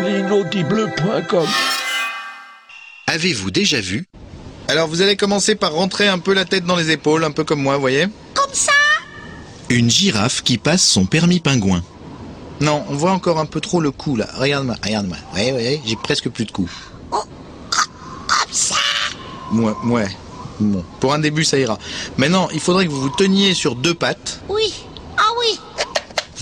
L'inaudible.com Avez-vous déjà vu? Alors vous allez commencer par rentrer un peu la tête dans les épaules, un peu comme moi, voyez? Comme ça? Une girafe qui passe son permis pingouin. Non, on voit encore un peu trop le cou là. Regarde-moi, regarde-moi. Ouais, ouais, j'ai presque plus de cou. Oh, Comme ça? Ouais, ouais. Bon, pour un début, ça ira. Maintenant, il faudrait que vous vous teniez sur deux pattes. Oui.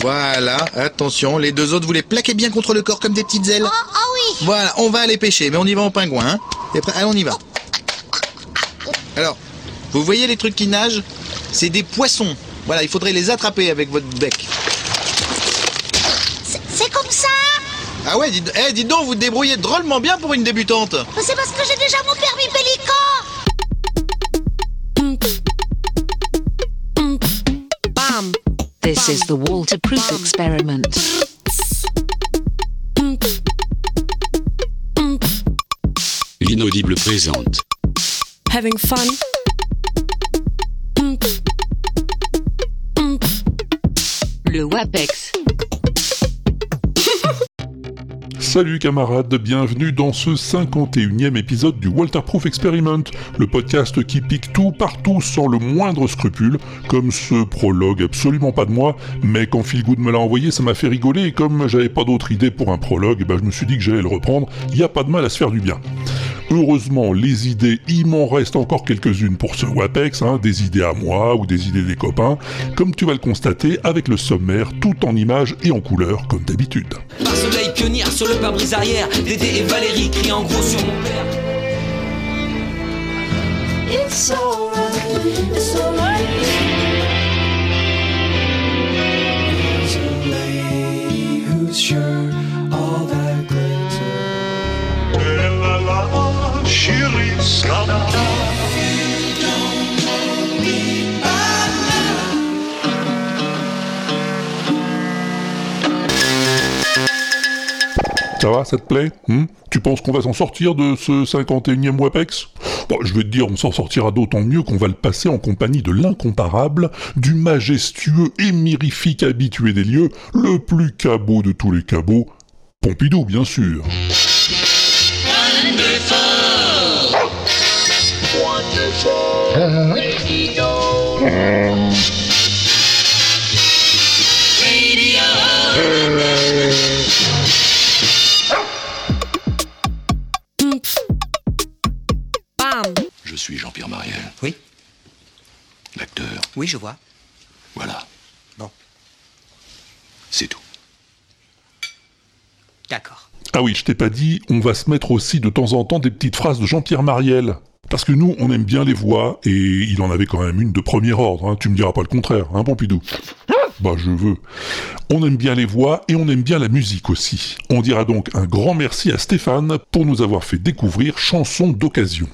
Voilà, attention, les deux autres, vous les plaquez bien contre le corps comme des petites ailes. Oh, ah oui. Voilà, on va aller pêcher, mais on y va en pingouin. Hein T'es prêt Allez, on y va. Alors, vous voyez les trucs qui nagent? C'est des poissons. Voilà, il faudrait les attraper avec votre bec. C'est- comme ça? Ah ouais, dites, eh, dites donc, vous débrouillez drôlement bien pour une débutante. C'est parce que j'ai déjà mon permis pélican This is the waterproof experiment. L'inaudible présente. Having fun? Le WAPEX. Salut camarades, bienvenue dans ce 51e épisode du Walterproof Experiment, le podcast qui pique tout partout sans le moindre scrupule, comme ce prologue absolument pas de moi, mais quand Phil Good me l'a envoyé ça m'a fait rigoler et comme j'avais pas d'autre idée pour un prologue, eh ben, je me suis dit que j'allais le reprendre, y a pas de mal à se faire du bien. Heureusement, les idées, il m'en reste encore quelques-unes pour ce WAPEX, hein, des idées à moi ou des idées des copains, comme tu vas le constater avec le sommaire, tout en images et en couleurs, comme d'habitude. Pionnière sur le pare-brise arrière. Dédé et Valérie crient en gros sur mon père Ça va, ça te plaît hmm Tu penses qu'on va s'en sortir de ce 51e WAPEX? Bon, je vais te dire, on s'en sortira d'autant mieux qu'on va le passer en compagnie de l'incomparable, du majestueux et mirifique habitué des lieux, le plus cabot de tous les cabots, Pompidou, bien sûr. Suis Jean-Pierre Mariel. Oui, L'acteur. oui je vois Voilà. Bon. C'est tout. D'accord Ah oui, je t'ai pas dit, on va se mettre aussi de temps en temps des petites phrases de Jean-Pierre Mariel. Parce que nous, on aime bien les voix, et il en avait quand même une de premier ordre, hein. tu me diras pas le contraire, hein Pompidou Bah je veux. On aime bien les voix, et on aime bien la musique aussi. On dira donc un grand merci à Stéphane pour nous avoir fait découvrir Chanson d'occasion.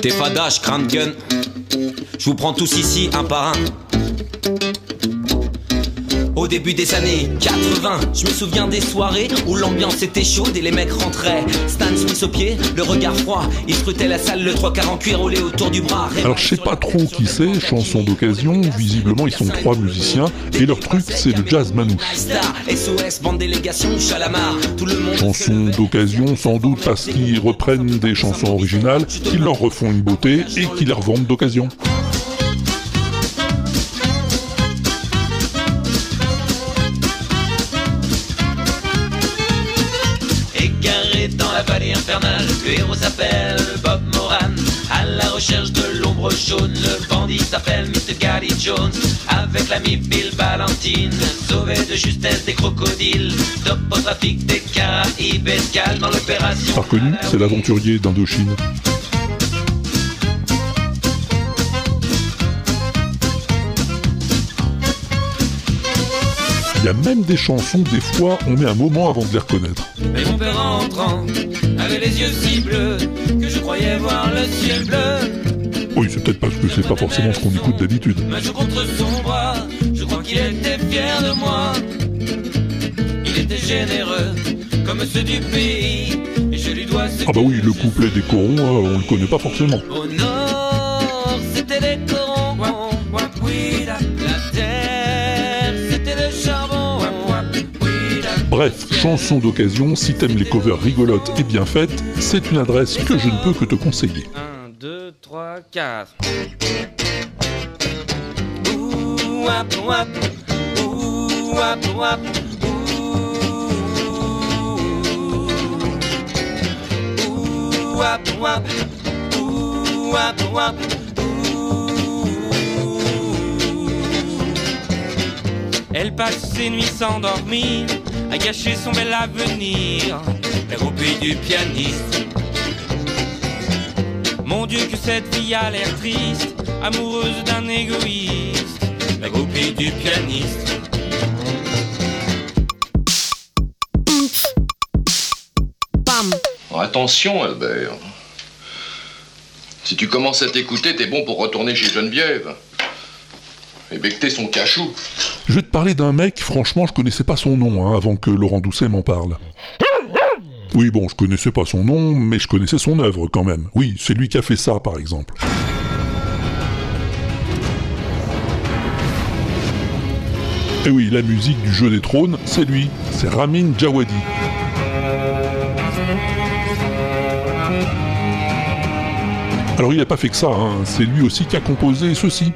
T'es fadache, crainte gun Je vous prends tous ici un par un Au début des années 80 Je me souviens des soirées où l'ambiance était chaude et les mecs rentraient. Stan Smith au pied, le regard froid. Ils scrutaient la salle, le trois quarts en cuir roulé autour du bras. Alors je sais pas trop qui c'est, Chanson d'occasion, visiblement ils sont trois musiciens, et leur truc c'est le jazz manouche. Star, SOS, bande délégation, Chalamar Tout le monde Chanson d'occasion sans doute parce qu'ils reprennent des chansons originales, qu'ils leur refont une beauté et qu'ils les revendent d'occasion. Le héros s'appelle Bob Moran. À la recherche de l'ombre jaune, le bandit s'appelle Mr. Gary Jones. Avec l'ami Bill Valentine, sauvé de justesse des crocodiles. Top au trafic des Caraïbes, escale dans l'opération. Pas reconnu, c'est l'aventurier d'Indochine. Il y a même des chansons, des fois, on met un moment avant de les reconnaître. Et mon père entrant, avait les yeux si bleus, que je croyais voir le ciel bleu. Oui, c'est peut-être parce que c'est pas forcément ce qu'on écoute d'habitude. Ma joue contre son bras, je crois qu'il était fier de moi. Il était généreux, comme ceux du pays. Et je lui dois ce Ah bah oui, le couplet des corons, euh, on le connaît pas forcément. Au nord, Bref, chanson d'occasion, si t'aimes les covers rigolotes et bien faites, c'est une adresse que je ne peux que te conseiller. 1, 2, 3, 4. Ouh, wap, wap. Ouh, wap, wap. Ouh, wap, wap. Ouh, wap, wap. Ouh. Elle passe ses nuits sans dormir, à gâcher son bel avenir. La groupie du pianiste. Mon Dieu que cette fille a l'air triste, amoureuse d'un égoïste, la groupie du pianiste. Bam. Attention, Albert. Si tu commences à t'écouter, t'es bon pour retourner chez Geneviève. Et becter son cachou. Je vais te parler d'un mec, franchement, je connaissais pas son nom hein, avant que Laurent Doucet m'en parle. Oui, bon, je connaissais pas son nom, mais je connaissais son œuvre quand même. Oui, c'est lui qui a fait ça, par exemple. Et oui, la musique du jeu des trônes, c'est lui, c'est Ramin Djawadi. Alors il n'a pas fait que ça, hein, c'est lui aussi qui a composé ceci.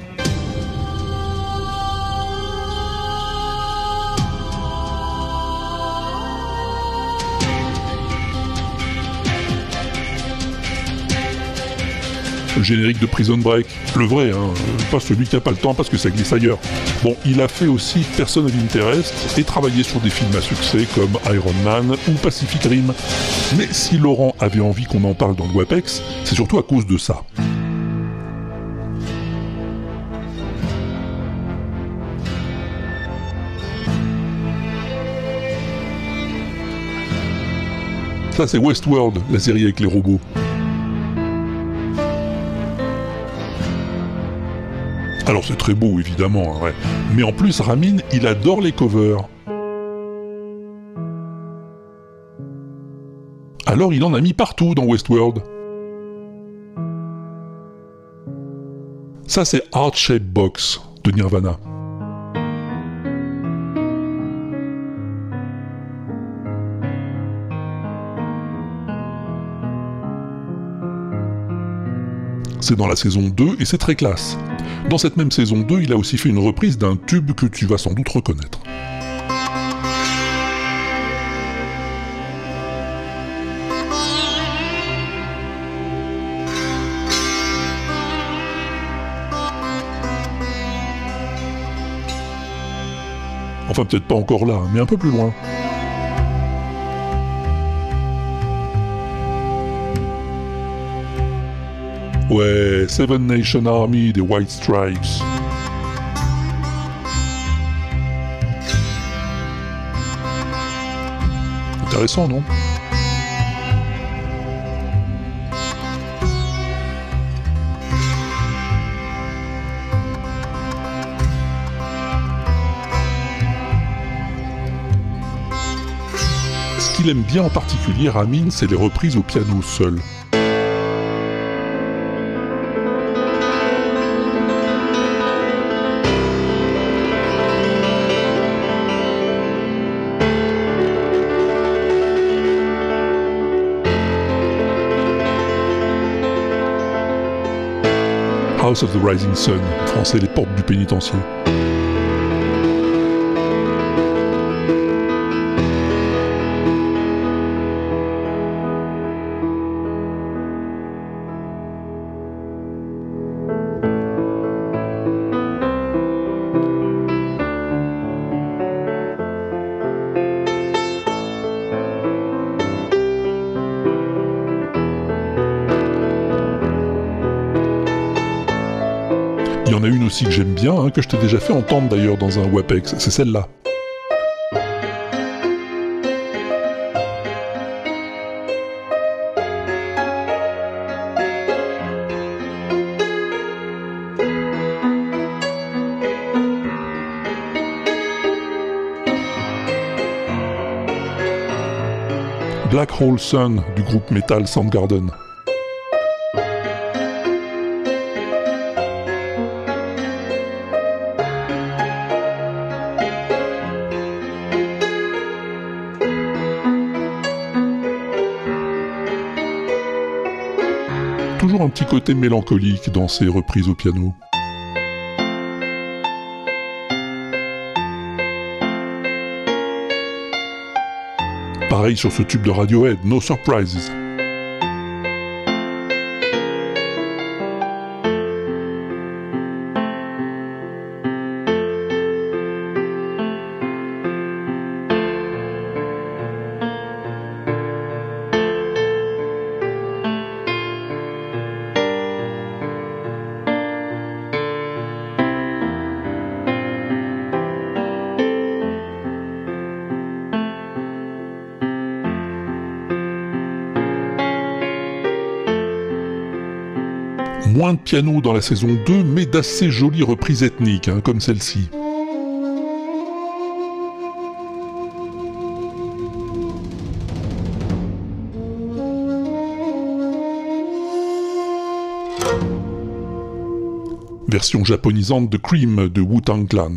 Le générique de Prison Break, le vrai, hein, pas celui qui n'a pas le temps parce que ça glisse ailleurs. Bon, il a fait aussi Person of Interest et travaillé sur des films à succès comme Iron Man ou Pacific Rim. Mais si Laurent avait envie qu'on en parle dans le WAPEX, c'est surtout à cause de ça. Ça c'est Westworld, la série avec les robots. Alors c'est très beau évidemment, hein, mais en plus Ramin, il adore les covers. Alors il en a mis partout dans Westworld. Ça c'est Heart Shape Box de Nirvana. C'est dans la saison 2 et c'est très classe. Dans cette même saison 2, il a aussi fait une reprise d'un tube que tu vas sans doute reconnaître. Enfin, peut-être pas encore là, mais un peu plus loin. Ouais, Seven Nation Army des White Stripes. Intéressant, non? Ce qu'il aime bien en particulier, Ramin, c'est les reprises au piano seul. Of the Rising Sun, français les portes du pénitencier. Hein, que je t'ai déjà fait entendre d'ailleurs dans un WAPEX, c'est celle-là. Black Hole Sun du groupe metal Soundgarden. Toujours un petit côté mélancolique dans ses reprises au piano. Pareil sur ce tube de Radiohead, No Surprises. Piano dans la saison 2, mais d'assez jolies reprises ethniques, hein, comme celle-ci. Version japonisante de Cream de Wu-Tang Clan.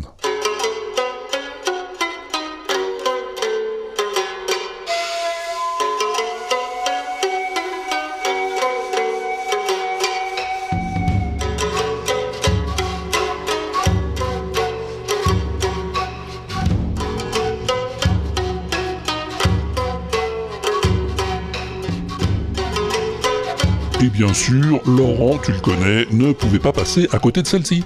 Bien sûr, Laurent, tu le connais, ne pouvait pas passer à côté de celle-ci.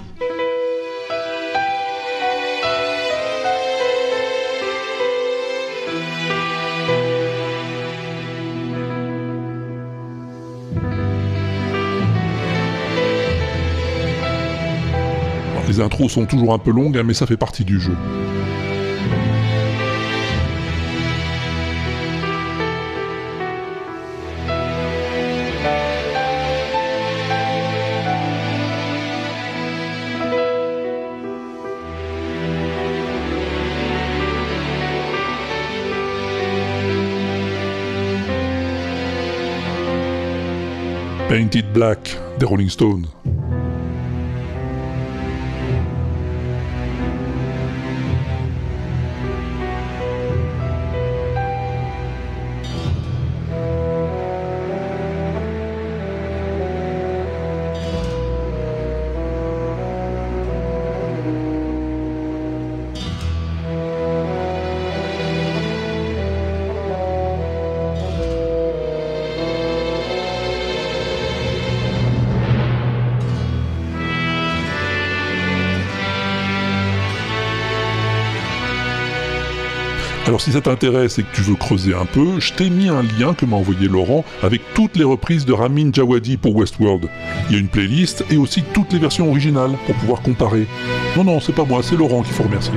Les intros sont toujours un peu longues, hein, mais ça fait partie du jeu. Painted Black des Rolling Stones. Si ça t'intéresse et que tu veux creuser un peu, je t'ai mis un lien que m'a envoyé Laurent avec toutes les reprises de Ramin Djawadi pour Westworld. Il y a une playlist et aussi toutes les versions originales pour pouvoir comparer. Non non, c'est pas moi, c'est Laurent qu'il faut remercier.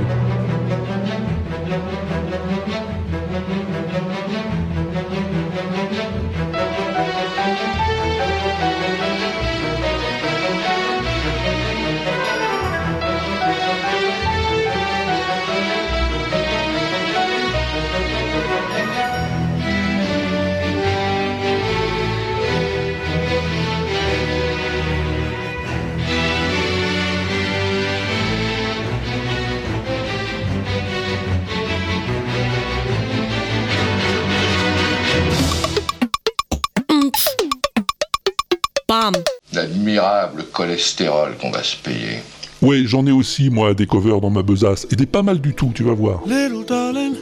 Cholestérol qu'on va se payer. Ouais, j'en ai aussi moi des covers dans ma besace et des pas mal du tout, tu vas voir. Little darling,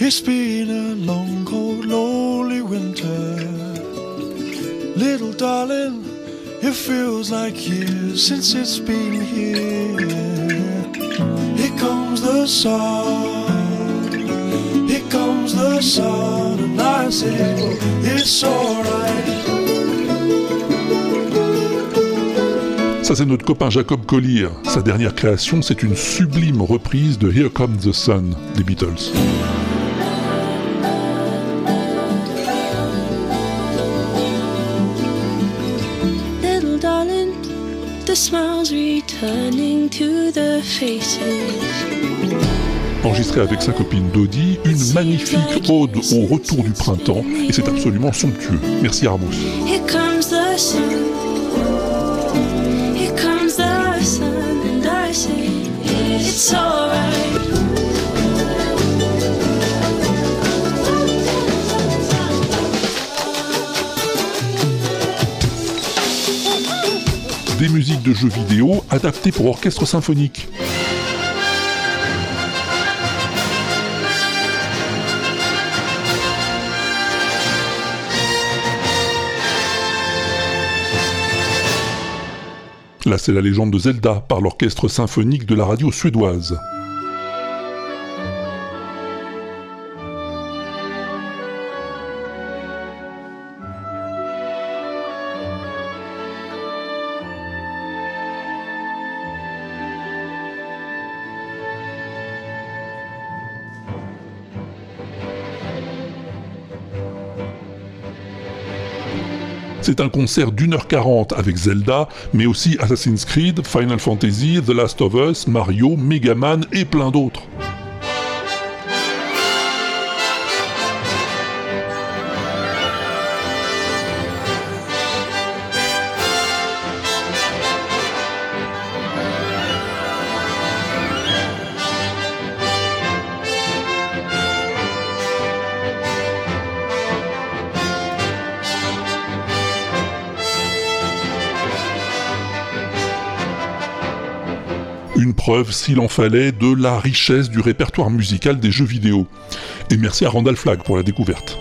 it's been a long, cold, lonely winter. Little darling, it feels like years since it's been here. Here comes the sun, here comes the sun, and I say it's alright. Ça c'est notre copain Jacob Collier. Sa dernière création, c'est une sublime reprise de Here Comes the Sun des Beatles. Little darling, the smiles returning to the faces. Enregistré avec sa copine Dodie, une magnifique ode au retour du printemps, et c'est absolument somptueux. Merci Armous. Musique de jeux vidéo adaptée pour orchestre symphonique. Là, c'est la légende de Zelda par l'orchestre symphonique de la radio suédoise. C'est un concert d'une heure quarante avec Zelda, mais aussi Assassin's Creed, Final Fantasy, The Last of Us, Mario, Mega Man et plein d'autres. S'il en fallait, de la richesse du répertoire musical des jeux vidéo. Et merci à Randall Flagg pour la découverte.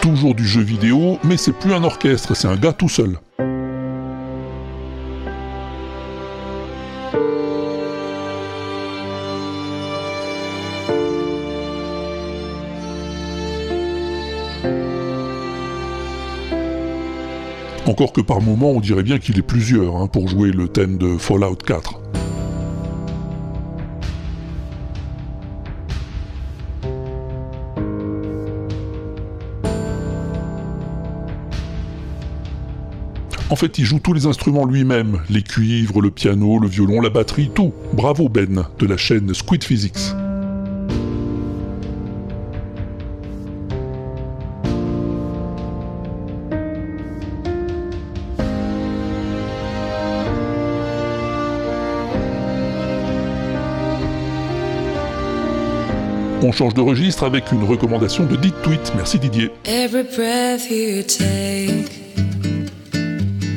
Toujours du jeu vidéo, mais c'est plus un orchestre, c'est un gars tout seul. Encore que par moment on dirait bien qu'il est plusieurs hein, pour jouer le thème de Fallout 4. En fait, il joue tous les instruments lui-même, les cuivres, le piano, le violon, la batterie, tout. Bravo Ben, de la chaîne Squid Physics. On change de registre avec une recommandation de Dit Tweet. Merci Didier. Every breath you take,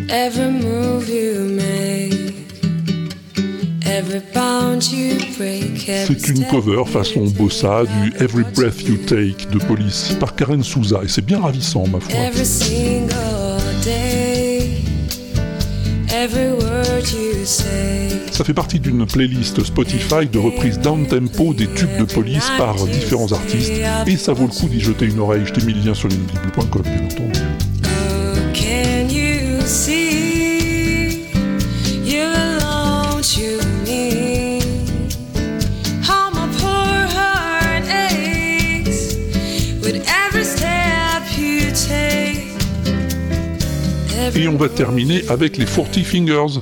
every move you make, every bound you break, every C'est une cover façon bossa du Every Breath You Take de Police par Karen Souza et c'est bien ravissant ma foi. Ça fait partie d'une playlist Spotify de reprises down-tempo des tubes de police par différents artistes et ça vaut le coup d'y jeter une oreille. Je t'ai mis le lien sur l'inaudible.com bien entendu. Oh. Et on va terminer avec les 40 Fingers.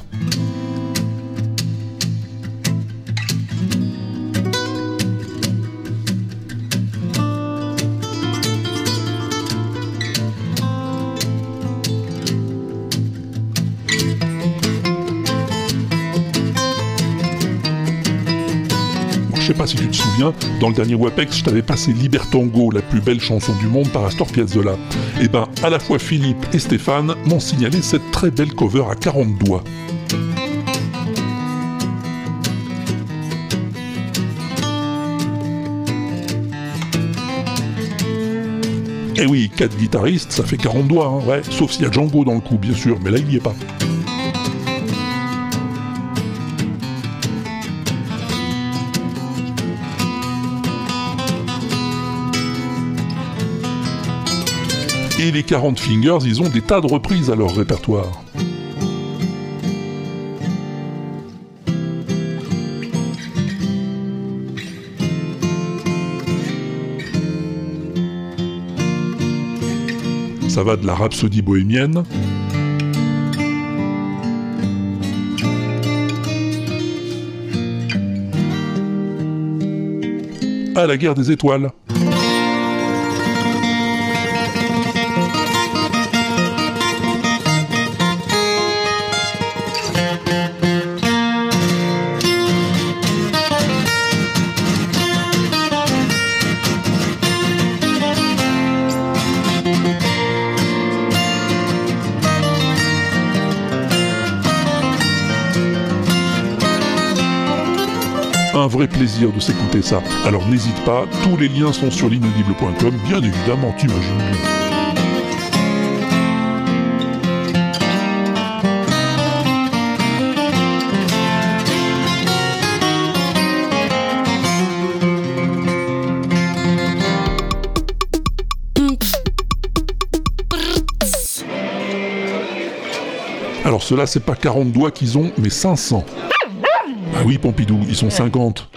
Dans le dernier WAPEX, je t'avais passé Libertango, la plus belle chanson du monde par Astor Piazzolla. Et ben, à la fois Philippe et Stéphane m'ont signalé cette très belle cover à 40 doigts. Eh oui, 4 guitaristes, ça fait 40 doigts, hein, ouais, sauf s'il y a Django dans le coup, bien sûr, mais là il y est pas. Et les 40 Fingers, ils ont des tas de reprises à leur répertoire. Ça va de la rhapsodie bohémienne à la guerre des étoiles. Plaisir de s'écouter ça. Alors n'hésite pas, tous les liens sont sur l'inaudible.com, bien évidemment, t'imagines bien. Alors cela c'est pas 40 doigts qu'ils ont, mais 500. Oui Pompidou, ils sont 50.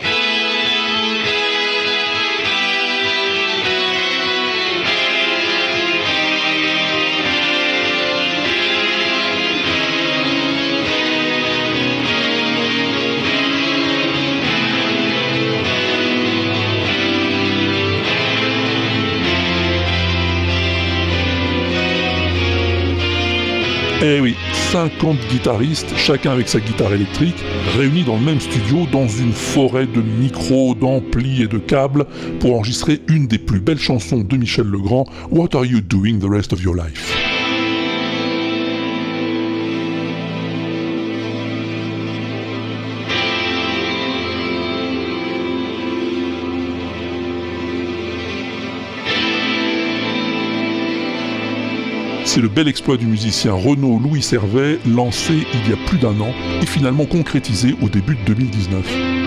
Eh oui, 50 guitaristes, chacun avec sa guitare électrique, réunis dans le même studio dans une forêt de micros, d'amplis et de câbles pour enregistrer une des plus belles chansons de Michel Legrand, What Are You Doing the Rest of Your Life? C'est le bel exploit du musicien Renaud Louis Servet, lancé il y a plus d'un an et finalement concrétisé au début de 2019.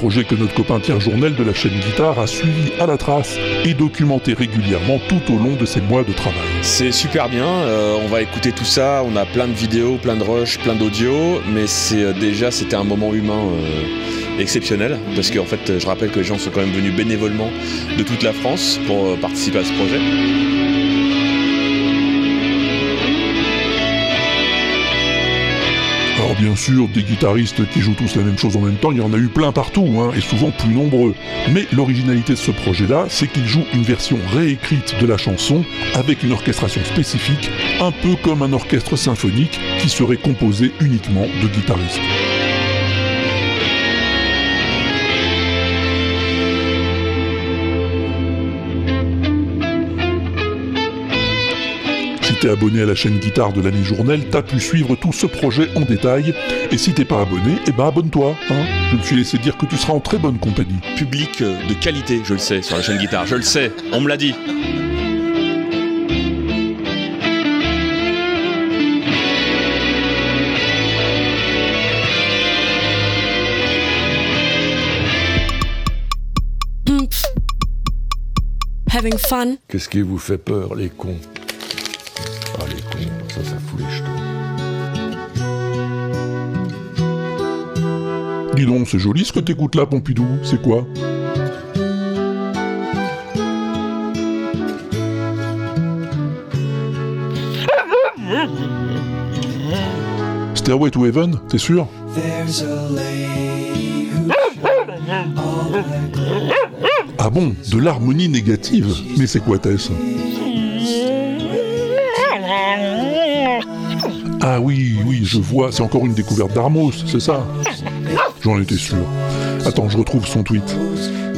Projet que notre copain Pierre Journel de la chaîne Guitare a suivi à la trace et documenté régulièrement tout au long de ses mois de travail. C'est super bien, euh, on va écouter tout ça, on a plein de vidéos, plein de rushs, plein d'audio, mais c'est euh, déjà c'était un moment humain euh, exceptionnel, parce qu'en fait je rappelle que les gens sont quand même venus bénévolement de toute la France pour participer à ce projet. Alors bien sûr, des guitaristes qui jouent tous la même chose en même temps, il y en a eu plein partout, hein, et souvent plus nombreux. Mais l'originalité de ce projet-là, c'est qu'il joue une version réécrite de la chanson avec une orchestration spécifique, un peu comme un orchestre symphonique qui serait composé uniquement de guitaristes. T'es abonné à la chaîne Guitare de l'année Journal, t'as pu suivre tout ce projet en détail. Et si t'es pas abonné, eh ben abonne-toi. Hein je me suis laissé dire que tu seras en très bonne compagnie. Public euh, de qualité, je le sais, sur la chaîne Guitare, je le sais, on me l'a dit. Having fun. Qu'est-ce qui vous fait peur, les cons? C'est joli ce que t'écoutes là, Pompidou. C'est quoi? Stairway to Heaven, t'es sûr? Ah bon, de l'harmonie négative. Mais c'est quoi Tess? Ah oui, oui, je vois, c'est encore une découverte d'Armos, c'est ça? J'en étais sûr. Attends, je retrouve son tweet.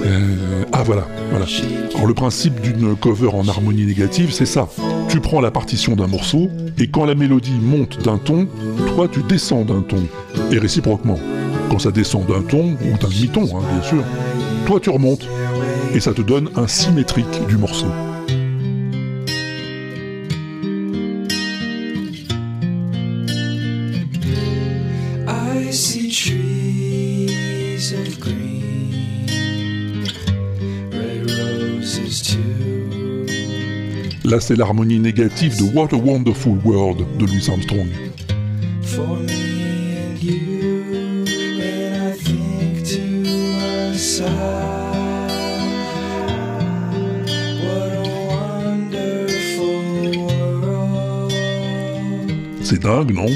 Euh, ah voilà, voilà. Alors le principe d'une cover en harmonie négative, c'est ça. Tu prends la partition d'un morceau, et quand la mélodie monte d'un ton, toi tu descends d'un ton. Et réciproquement. Quand ça descend d'un ton, ou d'un demi-ton, hein, bien sûr, toi tu remontes. Et ça te donne un symétrique du morceau. Là, c'est l'harmonie négative de What a Wonderful World de Louis Armstrong. For me and you, and I think to myself, what a wonderful world. C'est dingue, non?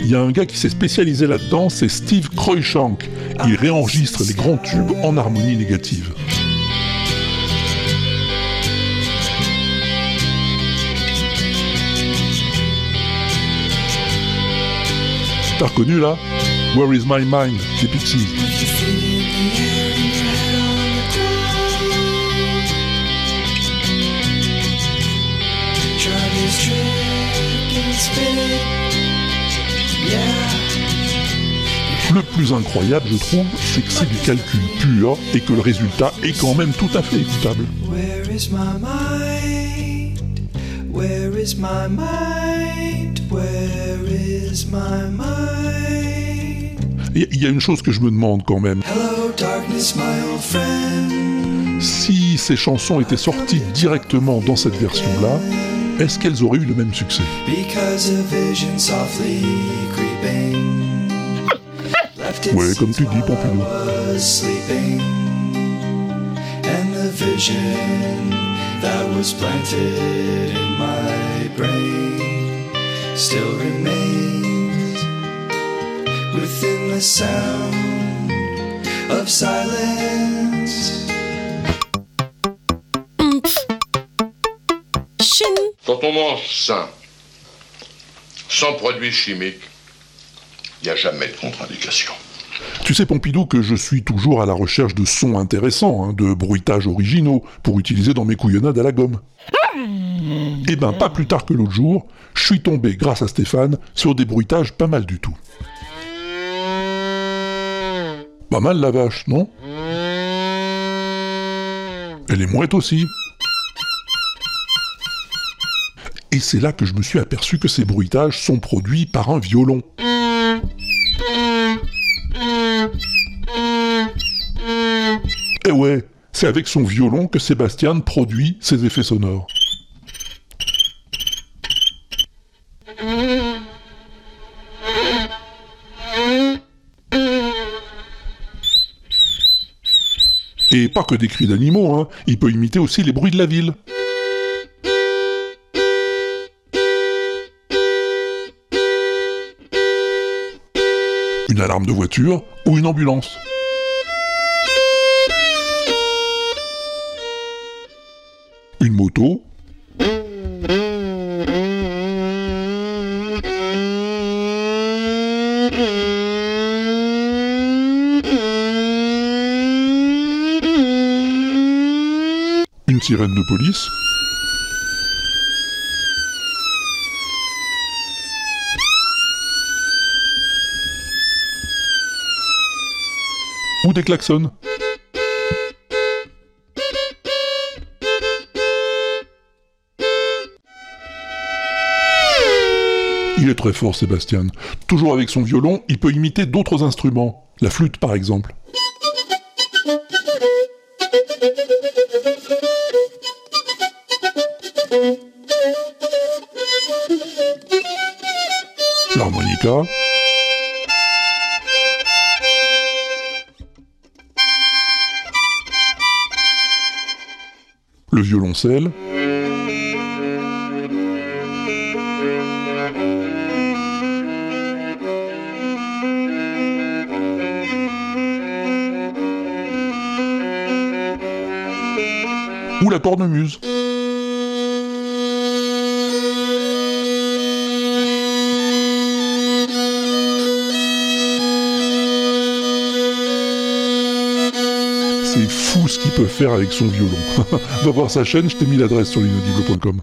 Il y a un gars qui s'est spécialisé là-dedans, c'est Steve Cruikshank. Il réenregistre les grands tubes en harmonie négative. T'as reconnu là Where is my mind? C'est Pixies. Le plus incroyable, je trouve, c'est que c'est du calcul pur et que le résultat est quand même tout à fait écoutable. Where is my mind? Where is my mind? Il y a une chose que je me demande quand même. Hello, darkness, my old friend. Si ces chansons étaient sorties directement dans cette version-là, est-ce qu'elles auraient eu le même succès? Ouais, comme tu dis, Pompidou. was sleeping. And the vision that was planted in my brain still remains within the sound of silence. Quand on mange sain, sans produits chimiques, il n'y a jamais de contre-indication. Tu sais, Pompidou, que je suis toujours à la recherche de sons intéressants, hein, de bruitages originaux, pour utiliser dans mes couillonnades à la gomme. Et ben, pas plus tard que l'autre jour, je suis tombé, grâce à Stéphane, sur des bruitages pas mal du tout. Pas mal la vache, non? Elle est mouette aussi. Et c'est là que je me suis aperçu que ces bruitages sont produits par un violon. Et ouais, c'est avec son violon que Sébastien produit ses effets sonores. Et pas que des cris d'animaux, hein. il peut imiter aussi les bruits de la ville. Une alarme de voiture ou une ambulance. Une moto. Sirène de police. Ou des klaxons. Il est très fort, Sébastien. Toujours avec son violon, il peut imiter d'autres instruments. La flûte, par exemple. L'harmonica. Le violoncelle. La cornemuse. C'est fou ce qu'il peut faire avec son violon. Va voir sa chaîne, je t'ai mis l'adresse sur l'inaudible.com.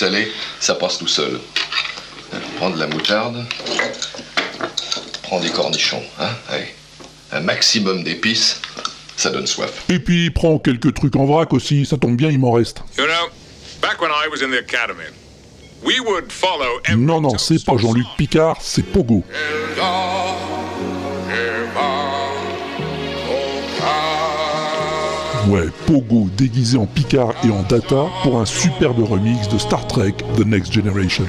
Salés, ça passe tout seul. Prends de la moutarde, prends des cornichons, hein, allez. Un maximum d'épices, ça donne soif. Et puis, prends quelques trucs en vrac aussi, ça tombe bien, il m'en reste. You know, back when I was in the academy, we would follow Non, non, c'est pas Jean-Luc Picard, c'est Pogo. Ouais, Pogo déguisé en Picard et en Data pour un superbe remix de Star Trek The Next Generation.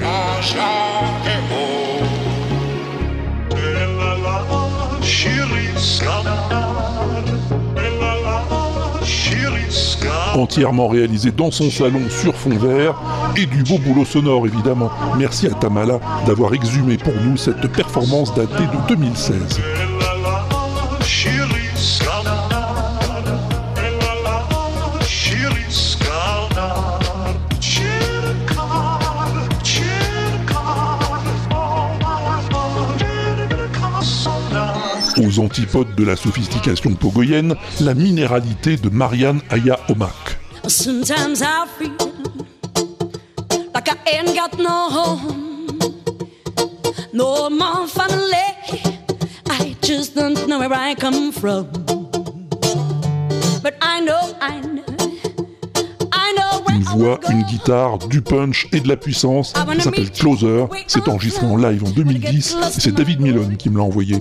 Entièrement réalisé dans son salon sur fond vert et du beau boulot sonore évidemment. Merci à Tamala d'avoir exhumé pour nous cette performance datée de 2016. Aux antipodes de la sophistication pogoyenne, la minéralité de Marianne Aya Omak. Sometimes I feel like I ain't got no home, no more family. I just don't know where I come from. But I know, I know, I know where Une voix, une guitare, du punch et de la puissance. Ça s'appelle Closer. C'est enregistré en live en 2010 et c'est David Milone qui me l'a envoyé.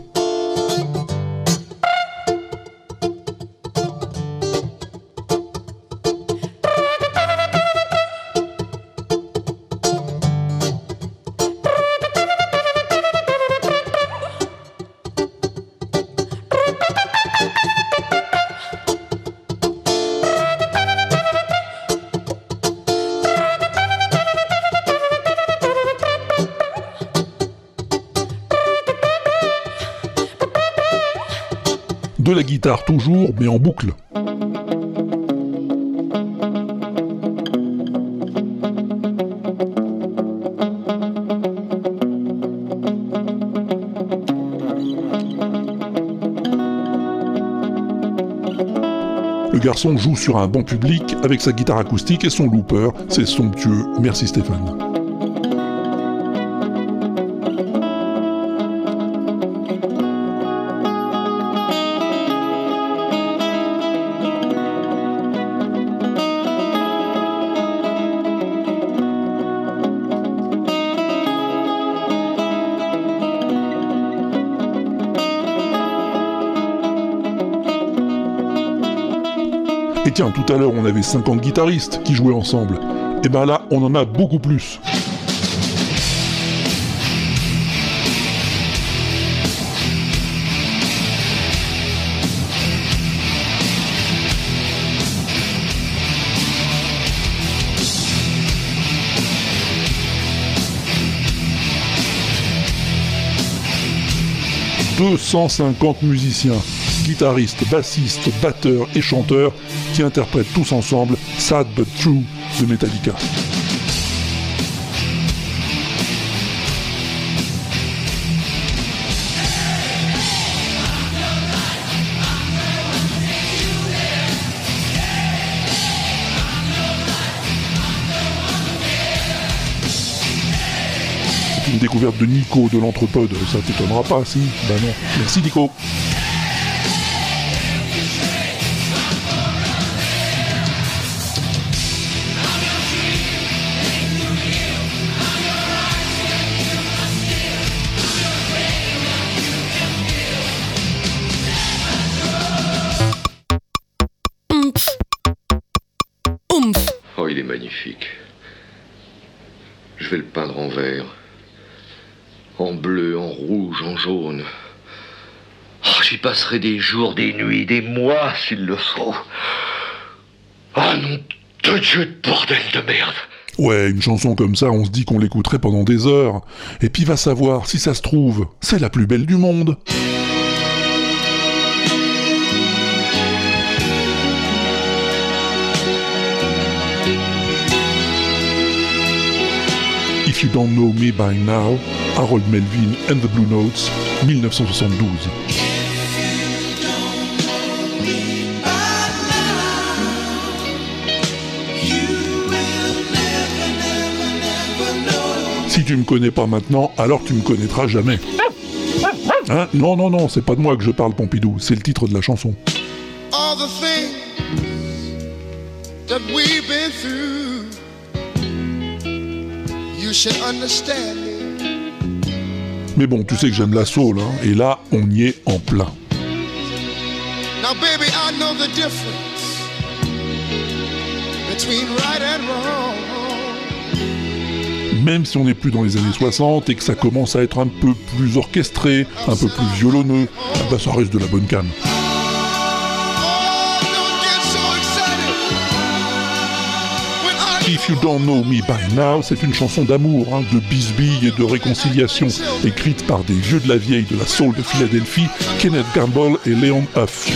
Toujours, mais en boucle. Le garçon joue sur un banc public avec sa guitare acoustique et son looper. C'est somptueux. Merci Stéphane. Tout à l'heure on avait 50 guitaristes qui jouaient ensemble. Et ben là, on en a beaucoup plus. « 250 musiciens, guitaristes, bassistes, batteurs et chanteurs qui interprètent tous ensemble Sad But True de Metallica. Une découverte de Nico de l'Entrepode, ça t'étonnera pas, si Bah non. Merci Nico. Rouge, en jaune. Oh, J'y passerai des jours, des nuits, des mois s'il le faut. Ah non, de Dieu de bordel de merde. Ouais, une chanson comme ça, on se dit qu'on l'écouterait pendant des heures. Et puis va savoir, si ça se trouve, c'est la plus belle du monde. If You Don't Know Me By Now, Harold Melvin and the Blue Notes, 1972. Si tu me connais pas maintenant, alors tu me connaîtras jamais. Hein? Non, non, non, c'est pas de moi que je parle, Pompidou, c'est le titre de la chanson. all the things that we've been through. You should understand. Mais bon, tu sais que j'aime la soul, hein, et là, on y est en plein. Now, baby, I know the difference between right and wrong. Même si on n'est plus dans les années 60 et que ça commence à être un peu plus orchestré, un peu plus violonneux, ah bah ça reste de la bonne cam. If You Don't Know Me By Now, c'est une chanson d'amour, hein, de bisbille et de réconciliation, écrite par des vieux de la vieille de la soul de Philadelphie, Kenneth Gamble et Leon Huff.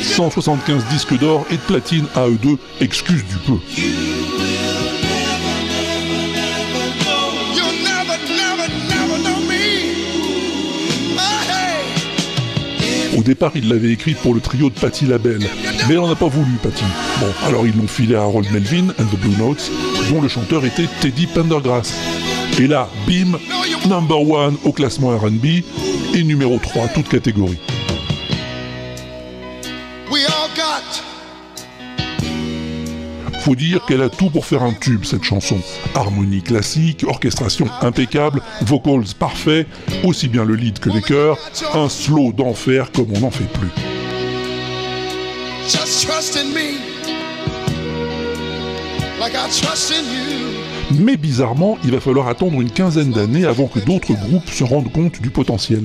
175 disques d'or et de platine à eux deux, excuse du peu. Au départ, il l'avait écrite pour le trio de Patti LaBelle, mais elle n'en a pas voulu, Patti. Bon, alors ils l'ont filé à Harold Melvin and the Blue Notes, dont le chanteur était Teddy Pendergrass. Et là, bim, number one au classement RB et numéro 3, toute catégorie. Faut dire qu'elle a tout pour faire un tube, cette chanson. Harmonie classique, orchestration impeccable, vocals parfaits, aussi bien le lead que les chœurs, un slow d'enfer comme on n'en fait plus. Mais bizarrement, il va falloir attendre une quinzaine d'années avant que d'autres groupes se rendent compte du potentiel.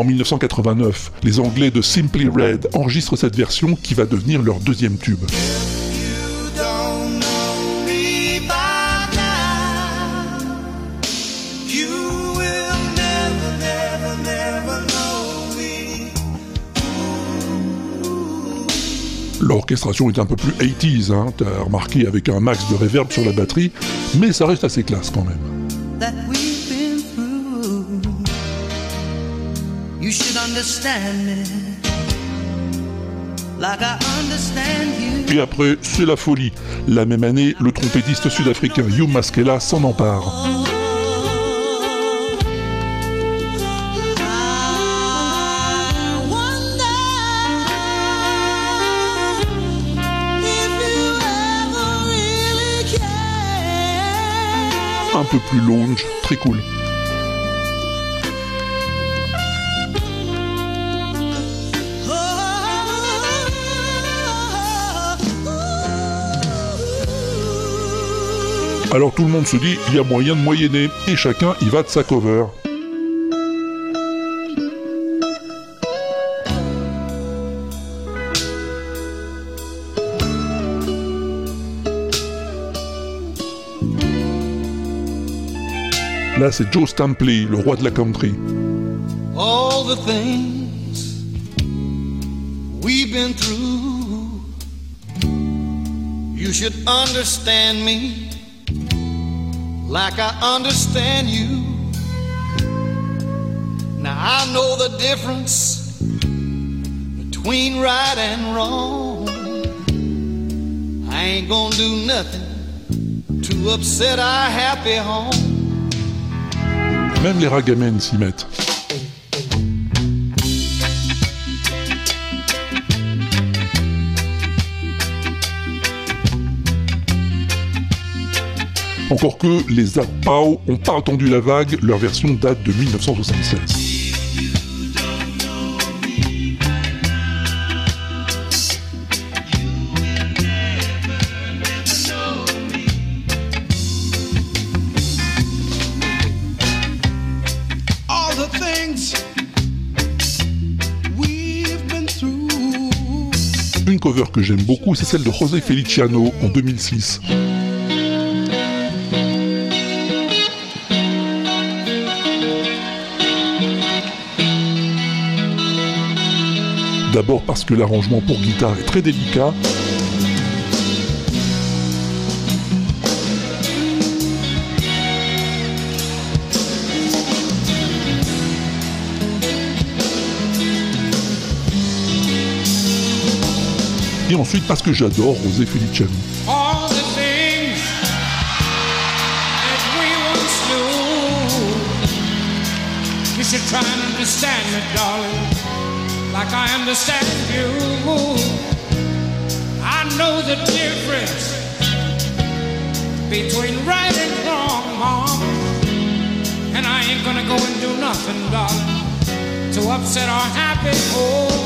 En 1989, les Anglais de Simply Red enregistrent cette version qui va devenir leur deuxième tube. L'orchestration est un peu plus 80s, hein, t'as remarqué avec un max de reverb sur la batterie, mais ça reste assez classe quand même. Et après, c'est la folie. La même année, le trompettiste sud-africain Hugh Maskela s'en empare. Un peu plus lounge, très cool. Alors tout le monde se dit, il y a moyen de moyenner, et chacun y va de sa cover. Là, c'est Joe Stampley, le roi de la country. All the things we've been through, you should understand me like I understand you. Now I know the difference between right and wrong. I ain't gonna do nothing to upset our happy home. Même les ragamens s'y mettent. Encore que les Zapao ont pas attendu la vague, leur version date de 1976. All the things we've been through. Une cover que j'aime beaucoup, c'est celle de José Feliciano en 2006. D'abord parce que l'arrangement pour guitare est très délicat. Et ensuite parce que j'adore José Feliciano. I know the difference between right and wrong, Mom. And I ain't gonna go and do nothing, darling, to upset our happy home.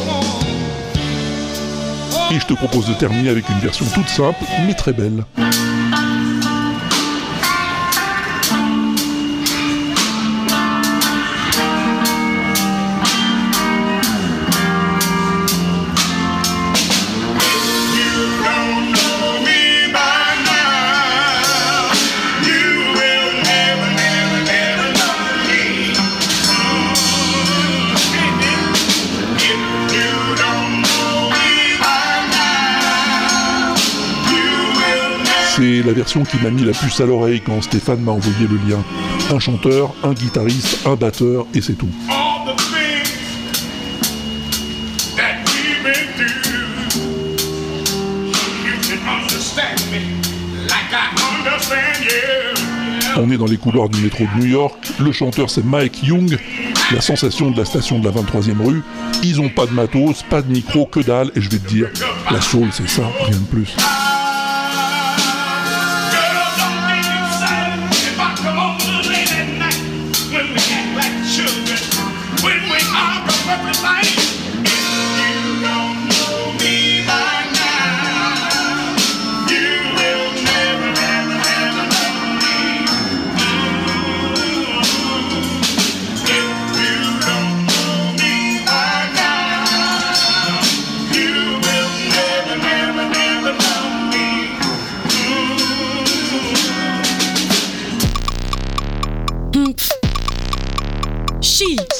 Et je te propose de terminer avec une version toute simple, mais très belle. La version qui m'a mis la puce à l'oreille quand Stéphane m'a envoyé le lien. Un chanteur, un guitariste, un batteur, et c'est tout. On est dans les couloirs du métro de New York, le chanteur c'est Mike Young, la sensation de la station de la 23e rue, ils ont pas de matos, pas de micro, que dalle, et je vais te dire, la soul c'est ça, rien de plus.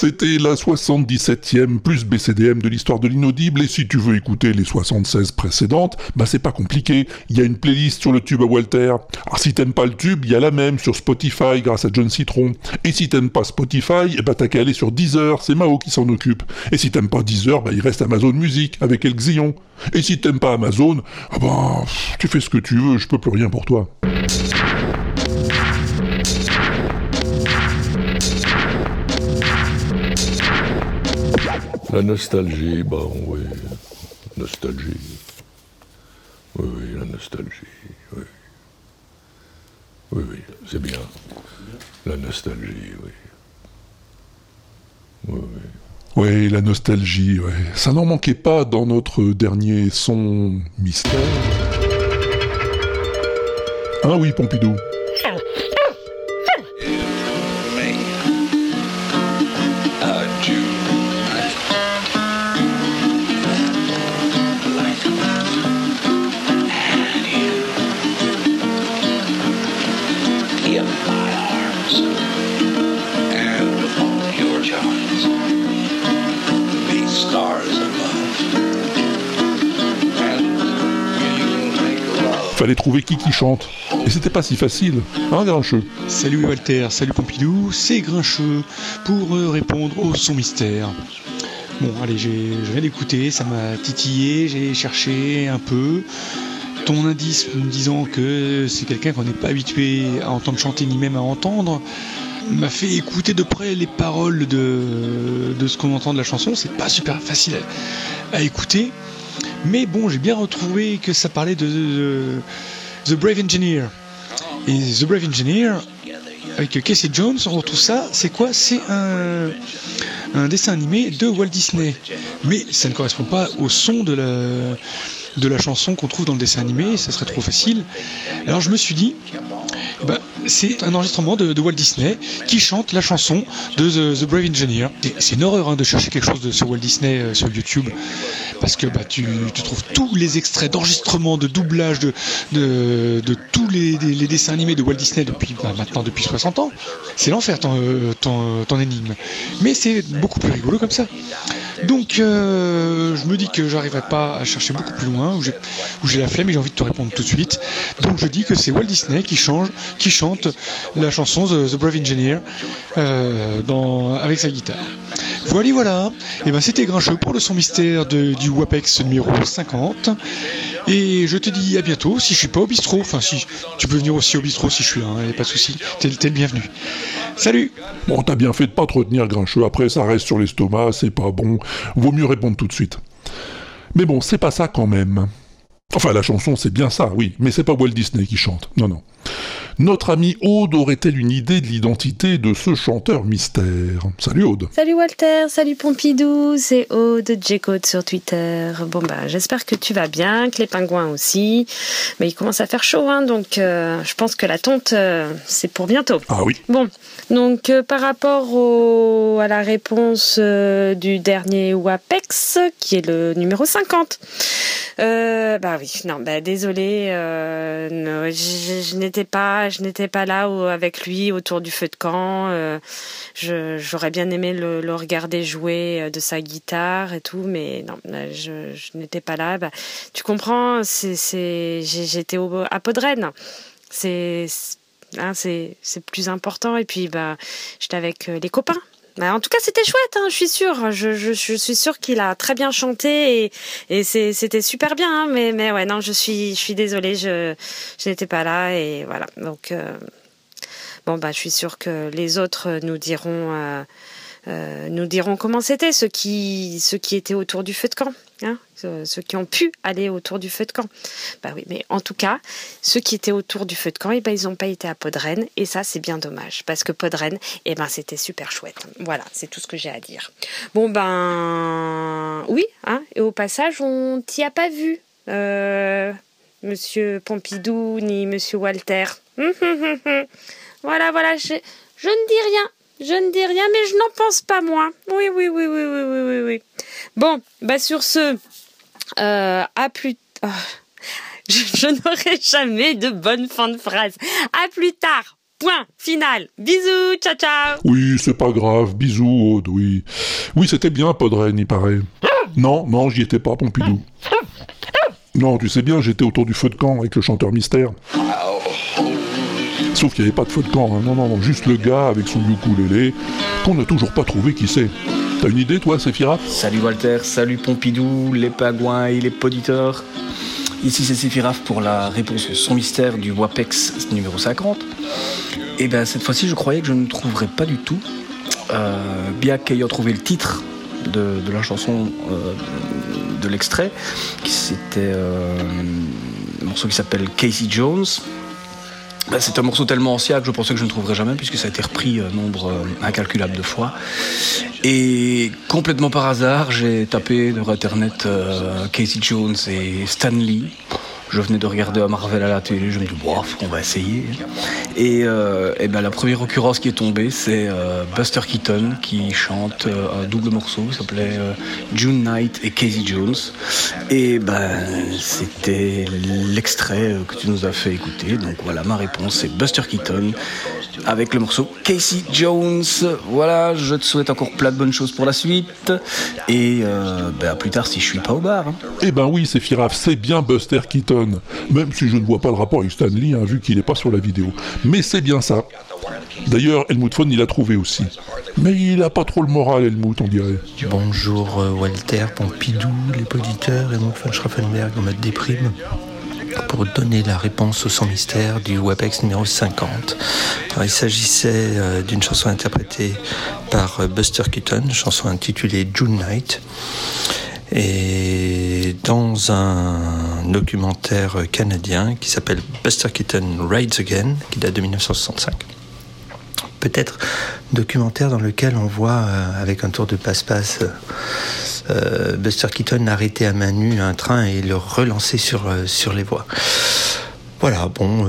C'était la 77e plus BCDM de l'histoire de l'inaudible, et si tu veux écouter les 76 précédentes, bah c'est pas compliqué, il y a une playlist sur le tube à Walter. Alors si t'aimes pas le tube, il y a la même sur Spotify grâce à John Citron. Et si t'aimes pas Spotify, eh bah t'as qu'à aller sur Deezer, c'est Mao qui s'en occupe. Et si t'aimes pas Deezer, bah il reste Amazon Music avec El Xion. Et si t'aimes pas Amazon, ah bah tu fais ce que tu veux, je peux plus rien pour toi. La nostalgie, bon, oui. Nostalgie. Oui, oui, la nostalgie, oui. Oui, oui, c'est bien. La nostalgie, oui. Oui, la nostalgie, ouais. Ça n'en manquait pas dans notre dernier son mystère. Ah oui, Pompidou. Fallait trouver qui qui chante. Et c'était pas si facile, hein, Grincheux Salut Walter, salut Pompidou, c'est Grincheux pour euh, répondre au son mystère. Bon, allez, je viens d'écouter, ça m'a titillé, j'ai cherché un peu. Ton indice me disant que c'est quelqu'un qu'on n'est pas habitué à entendre chanter ni même à entendre m'a fait écouter de près les paroles de, ce qu'on entend de la chanson. C'est pas super facile à écouter, mais bon, j'ai bien retrouvé que ça parlait de, The Brave Engineer. Et The Brave Engineer, avec Casey Jones, on retrouve ça, c'est quoi? C'est un, dessin animé de Walt Disney. Mais ça ne correspond pas au son de la, chanson qu'on trouve dans le dessin animé, ça serait trop facile. Alors je me suis dit, ben, c'est un enregistrement de, Walt Disney qui chante la chanson de The, Brave Engineer. C'est une horreur hein, de chercher quelque chose sur Walt Disney euh, sur YouTube, parce que bah, tu, tu trouves tous les extraits d'enregistrement, de doublage de, de, tous les, dessins animés de Walt Disney depuis bah, maintenant depuis 60 ans. C'est l'enfer ton, euh, ton, ton énigme. Mais c'est beaucoup plus rigolo comme ça. Donc euh, je me dis que j'arriverai pas à chercher beaucoup plus loin, où j'ai la flemme et j'ai envie de te répondre tout de suite. Donc je dis que c'est Walt Disney qui change, qui chante la chanson The, Brave Engineer euh, avec sa guitare. Voilà, voilà. Et ben c'était Grincheux pour le son mystère du WAPEX numéro 50. Et je te dis à bientôt si je suis pas au bistrot. Enfin, si tu peux venir aussi au bistrot si je suis là, hein, pas de souci. T'es le bienvenu. Salut Bon, t'as bien fait de pas te retenir, Grincheux. Après, ça reste sur l'estomac, c'est pas bon. Vaut mieux répondre tout de suite. Mais bon, c'est pas ça quand même. Enfin, la chanson, c'est bien ça, oui, mais c'est pas Walt Disney qui chante. Non, non. Notre amie Aude aurait-elle une idée de l'identité de ce chanteur mystère? Salut Aude. Salut Walter, salut Pompidou, c'est Aude J-Code sur Twitter. Bon bah j'espère que tu vas bien, que les pingouins aussi. Mais il commence à faire chaud, hein, donc euh, je pense que la tonte euh, c'est pour bientôt. Ah oui. Bon, donc euh, par rapport au- à la réponse du dernier WAPEX, qui est le numéro 50. Euh, bah oui, non, bah désolé, je n'étais pas, je n'étais pas là avec lui autour du feu de camp. euh, j'aurais bien aimé le, regarder jouer euh, de sa guitare et tout, mais non, je, n'étais pas là. Bah, tu comprends, j'étais à Podren. C'est, hein, plus important. Et puis, bah, j'étais avec euh, les copains. Bah, en tout cas, c'était chouette, hein, je suis sûre. Je, je, je suis sûre qu'il a très bien chanté et, et c'était super bien. hein, mais, mais ouais, non, je suis, je suis désolée, je, je n'étais pas là et voilà. Donc, euh, bon, bah, je suis sûre que les autres nous diront, euh, euh, nous diront comment c'était, ceux qui, ceux qui étaient autour du feu de camp. Hein, ceux qui ont pu aller autour du feu de camp. Bah oui, mais en tout cas, ceux qui étaient autour du feu de camp, eh ben, ils n'ont pas été à Podren, et ça, c'est bien dommage, parce que Podren, eh ben, c'était super chouette. Voilà, c'est tout ce que j'ai à dire. Bon, ben, oui, hein, et au passage, on t'y a pas vu, euh, Monsieur Pompidou, ni Monsieur Walter. voilà, voilà, je, je ne dis rien. Je ne dis rien, mais je n'en pense pas moins. Oui, oui, oui, oui, oui, oui, oui, oui. Bon, bah sur ce, euh, à plus. je je n'aurai jamais de bonne fin de phrase. À plus tard. Point final. Bisous. Ciao, ciao. Oui, c'est pas grave. Bisous, Aude, oui. Oui, c'était bien, Podren, il paraît. Non, non, j'y étais pas, Pompidou. Non, tu sais bien, j'étais autour du feu de camp avec le chanteur mystère. Sauf qu'il n'y avait pas de feu de camp, hein. non, non, non, juste le gars avec son ukulélé, qu'on n'a toujours pas trouvé qui c'est. T'as une idée, toi, Séphira Salut Walter, salut Pompidou, les pingouins et les poditeurs. Ici c'est Séphiraf pour la réponse son mystère du WAPEX numéro 50. Et ben cette fois-ci je croyais que je ne trouverais pas du tout, euh, bien qu'ayant trouvé le titre de, de la chanson euh, de l'extrait, qui c'était euh, un morceau qui s'appelle Casey Jones. Ben, c'est un morceau tellement ancien que je pensais que je ne trouverais jamais puisque ça a été repris euh, nombre euh, incalculable de fois. Et complètement par hasard, j'ai tapé sur internet euh, Casey Jones et Stan Lee. Je venais de regarder Marvel à la télé, je me dis, bof, on va essayer. Et, euh, et ben, la première occurrence qui est tombée, c'est euh, Buster Keaton qui chante euh, un double morceau, il s'appelait June Knight et Casey Jones. Et ben, c'était l'extrait que tu nous as fait écouter. Donc voilà, ma réponse, c'est Buster Keaton avec le morceau Casey Jones. Voilà, je te souhaite encore plein de bonnes choses pour la suite. Et ben, à plus tard si je suis pas au bar. hein. Eh ben oui, Séphiraf, c'est bien Buster Keaton. Même si je ne vois pas le rapport avec Stanley, hein, vu qu'il n'est pas sur la vidéo. Mais c'est bien ça. D'ailleurs, Helmut Von, il a trouvé aussi. Mais il a pas trop le moral, Helmut, on dirait. Bonjour euh, Walter, Pompidou, les auditeurs mon von Schraffenberg en mode déprime pour donner la réponse au son mystère du WebEx numéro 50. Alors, il s'agissait euh, d'une chanson interprétée par euh, Buster Keaton, chanson intitulée June Night. Et dans un documentaire canadien qui s'appelle Buster Keaton Rides Again, qui date de 1965 peut-être documentaire dans lequel on voit euh, avec un tour de passe-passe euh, euh, Buster Keaton arrêter à main nue un train et le relancer sur, sur les voies. Voilà, bon,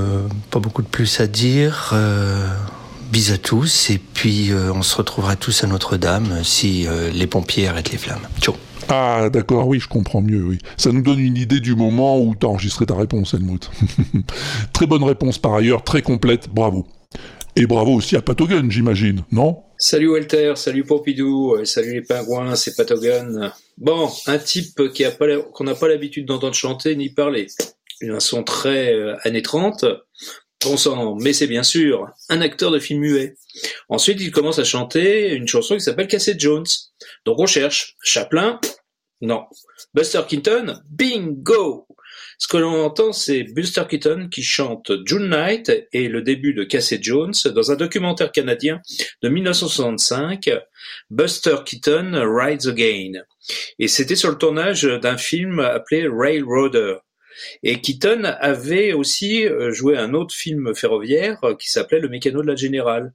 pas beaucoup de plus à dire. Bis à tous et puis on se retrouvera tous à Notre-Dame si les pompiers arrêtent les flammes. Ciao. Ah, d'accord, oui, je comprends mieux, oui. Ça nous donne une idée du moment où t'as enregistré ta réponse, Helmut. très bonne réponse par ailleurs, très complète, bravo. Et bravo aussi à Patogun, j'imagine, non? Salut Walter, salut Pompidou, euh, salut les pingouins, c'est Patogun. Bon, un type qui a qu'on n'a pas l'habitude d'entendre chanter ni parler. Un son très euh, années 30. Bon sang, mais c'est bien sûr un acteur de film muet. Ensuite, il commence à chanter une chanson qui s'appelle Cassette Jones. Donc on cherche. Chaplin Non. Buster Keaton Bingo ce que l'on entend, c'est Buster Keaton qui chante June Night et le début de Cassette Jones dans un documentaire canadien de 1965, Buster Keaton Rides Again. Et c'était sur le tournage d'un film appelé Railroader. Et Keaton avait aussi euh, joué un autre film ferroviaire qui s'appelait Le Mécano de la Générale.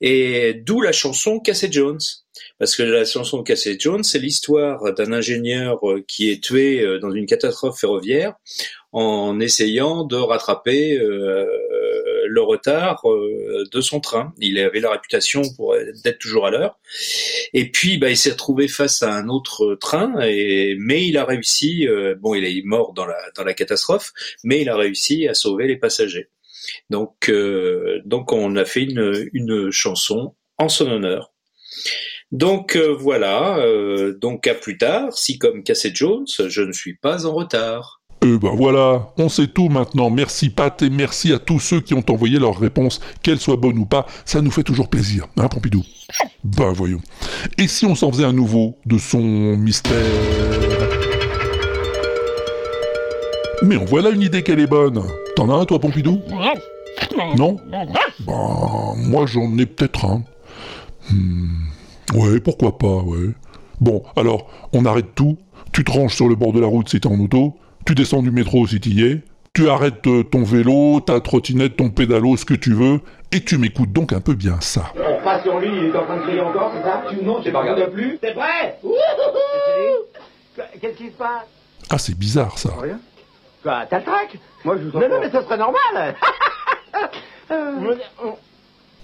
Et d'où la chanson Cassette Jones. Parce que la chanson de Cassette Jones, c'est l'histoire d'un ingénieur euh, qui est tué euh, dans une catastrophe ferroviaire en essayant de rattraper euh, le retard de son train. Il avait la réputation d'être toujours à l'heure. Et puis, bah, il s'est retrouvé face à un autre train, mais il a réussi. bon, il est mort dans la catastrophe, mais il a réussi à sauver les passagers. Donc, on a fait une chanson en son honneur. Donc euh, voilà, euh, donc à plus tard, si comme Cassette Jones, je ne suis pas en retard. Euh ben voilà, on sait tout maintenant. Merci Pat et merci à tous ceux qui ont envoyé leurs réponses, qu'elles soient bonnes ou pas, ça nous fait toujours plaisir, hein Pompidou? Ben voyons. Et si on s'en faisait un nouveau de son mystère? Mais en voilà une idée qu'elle est bonne. T'en as un toi Pompidou? Non? Ben moi j'en ai peut-être un. Hmm, Ouais, pourquoi pas, ouais. Bon, alors, on arrête tout, tu te ranges sur le bord de la route si t'es en auto, tu descends du métro si t'y es, tu arrêtes euh, ton vélo, ta trottinette, ton pédalo, ce que tu veux, et tu m'écoutes donc un peu bien ça. On passe sur lui, il est en train de crier encore, c'est ça? Tu non, j'ai pas regardé plus. C'est prêt Qu'est-ce qui se passe? Ah, c'est bizarre ça. Rien. Quoi, t'as le trac? Moi, je vous Non, non, mais ça serait normal. Euh,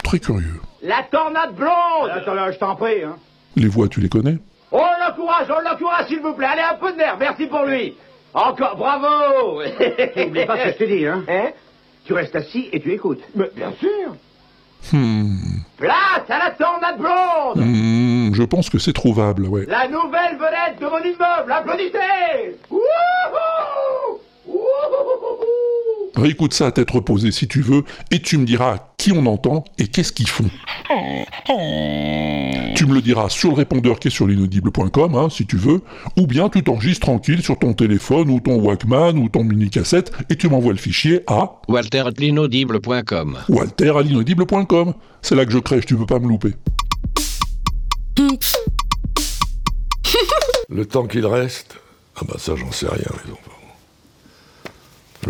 Très curieux. La tornade blonde Attends, là, je t'en prie, hein. Les voix, tu les connais? On l'encourage, on l'encourage, s'il vous plaît. Allez, un peu de nerf, merci pour lui. Encore, bravo N'oublie pas ce que je te dis, hein. Hein? Tu restes assis et tu écoutes. Mais bien sûr Hmm. Place à la tornade blonde Hmm, je pense que c'est trouvable, ouais. La nouvelle vedette de mon immeuble, applaudissez Wouhou Wouhou Réécoute ça à tête reposée si tu veux, et tu me diras qui on entend et qu'est-ce qu'ils font. Tu me le diras sur le répondeur qui est sur l'inaudible.com, hein, si tu veux, ou bien tu t'enregistres tranquille sur ton téléphone ou ton Walkman ou ton mini-cassette et tu m'envoies le fichier à walter.l'inaudible.com. walter à l'inaudible.com. C'est là que je crèche, tu peux pas me louper. Le temps qu'il reste Ah bah ça j'en sais rien les enfants.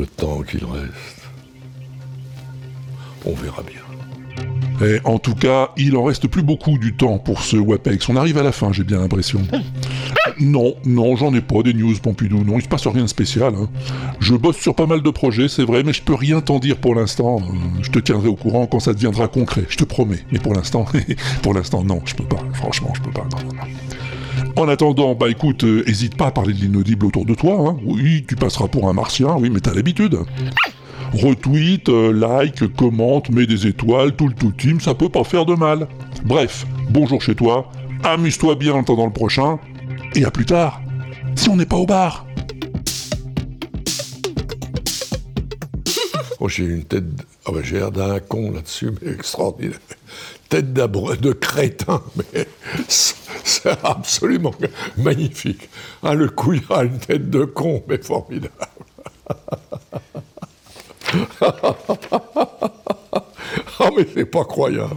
Le temps qu'il reste. On verra bien. Et en tout cas, il en reste plus beaucoup du temps pour ce WAPEX. On arrive à la fin, j'ai bien l'impression. Non, non, j'en ai pas des news Pompidou. Non, il se passe rien de spécial. hein. Je bosse sur pas mal de projets, c'est vrai, mais je peux rien t'en dire pour l'instant. Euh, Je te tiendrai au courant quand ça deviendra concret, je te promets. Mais pour l'instant, pour l'instant, non, je peux pas. Franchement, je peux pas. non, non, non. En attendant, bah écoute, euh, hésite pas à parler de l'inaudible autour de toi. Hein. Oui, tu passeras pour un martien, oui, mais t'as l'habitude. Retweet, euh, like, commente, mets des étoiles, tout le tout team, ça peut pas faire de mal. Bref, bonjour chez toi, amuse-toi bien en attendant le prochain, et à plus tard, si on n'est pas au bar. Oh, j'ai une tête. Ah bah, j'ai l'air d'un con là-dessus, mais extraordinaire. Tête de crétin, mais c'est absolument magnifique. Ah, le couillard a une tête de con, mais formidable. Ah, mais c'est pas croyable.